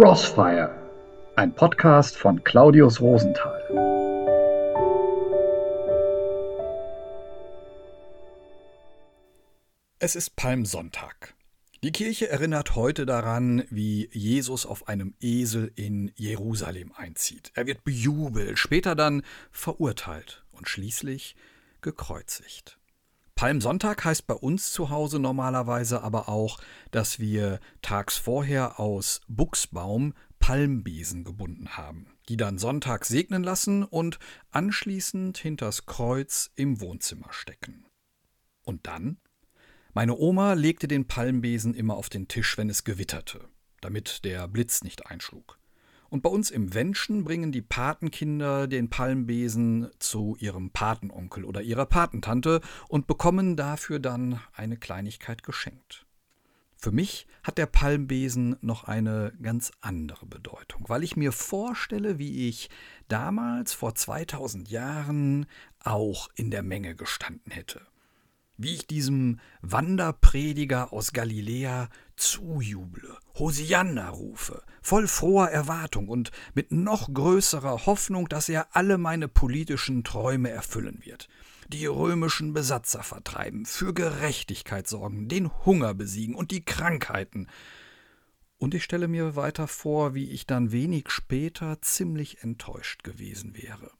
Crossfire, ein Podcast von Claudius Rosenthal. Es ist Palmsonntag. Die Kirche erinnert heute daran, wie Jesus auf einem Esel in Jerusalem einzieht. Er wird bejubelt, später dann verurteilt und schließlich gekreuzigt. Palmsonntag heißt bei uns zu Hause normalerweise aber auch, dass wir tags vorher aus Buchsbaum Palmbesen gebunden haben, die dann Sonntag segnen lassen und anschließend hinters Kreuz im Wohnzimmer stecken. Und dann? Meine Oma legte den Palmbesen immer auf den Tisch, wenn es gewitterte, damit der Blitz nicht einschlug. Und bei uns im Wenschen bringen die Patenkinder den Palmbesen zu ihrem Patenonkel oder ihrer Patentante und bekommen dafür dann eine Kleinigkeit geschenkt. Für mich hat der Palmbesen noch eine ganz andere Bedeutung, weil ich mir vorstelle, wie ich damals vor 2000 Jahren auch in der Menge gestanden hätte wie ich diesem Wanderprediger aus Galiläa zujuble, Hosianna rufe, voll froher Erwartung und mit noch größerer Hoffnung, dass er alle meine politischen Träume erfüllen wird, die römischen Besatzer vertreiben, für Gerechtigkeit sorgen, den Hunger besiegen und die Krankheiten. Und ich stelle mir weiter vor, wie ich dann wenig später ziemlich enttäuscht gewesen wäre,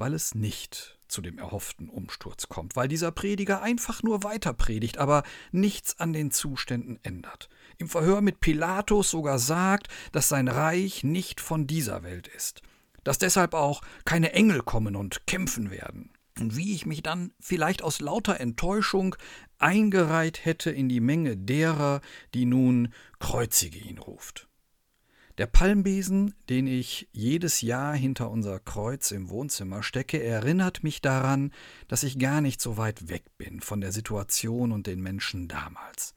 weil es nicht zu dem erhofften Umsturz kommt, weil dieser Prediger einfach nur weiter predigt, aber nichts an den Zuständen ändert. Im Verhör mit Pilatus sogar sagt, dass sein Reich nicht von dieser Welt ist, dass deshalb auch keine Engel kommen und kämpfen werden. Und wie ich mich dann vielleicht aus lauter Enttäuschung eingereiht hätte in die Menge derer, die nun kreuzige ihn ruft. Der Palmbesen, den ich jedes Jahr hinter unser Kreuz im Wohnzimmer stecke, erinnert mich daran, dass ich gar nicht so weit weg bin von der Situation und den Menschen damals.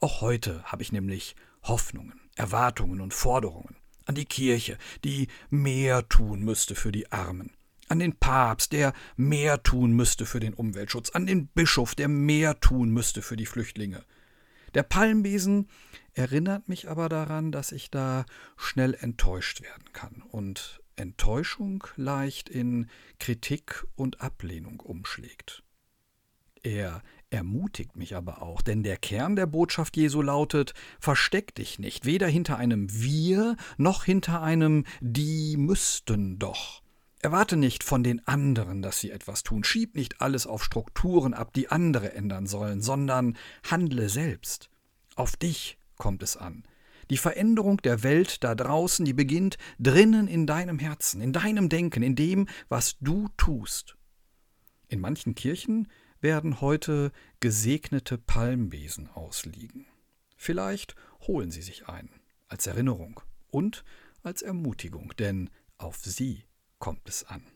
Auch heute habe ich nämlich Hoffnungen, Erwartungen und Forderungen an die Kirche, die mehr tun müsste für die Armen, an den Papst, der mehr tun müsste für den Umweltschutz, an den Bischof, der mehr tun müsste für die Flüchtlinge. Der Palmbesen erinnert mich aber daran, dass ich da schnell enttäuscht werden kann und Enttäuschung leicht in Kritik und Ablehnung umschlägt. Er ermutigt mich aber auch, denn der Kern der Botschaft Jesu lautet Versteck dich nicht, weder hinter einem Wir noch hinter einem Die müssten doch. Erwarte nicht von den anderen, dass sie etwas tun, schieb nicht alles auf Strukturen ab, die andere ändern sollen, sondern handle selbst. Auf dich kommt es an. Die Veränderung der Welt da draußen, die beginnt drinnen in deinem Herzen, in deinem Denken, in dem, was du tust. In manchen Kirchen werden heute gesegnete Palmbesen ausliegen. Vielleicht holen sie sich einen, als Erinnerung und als Ermutigung, denn auf sie kommt es an.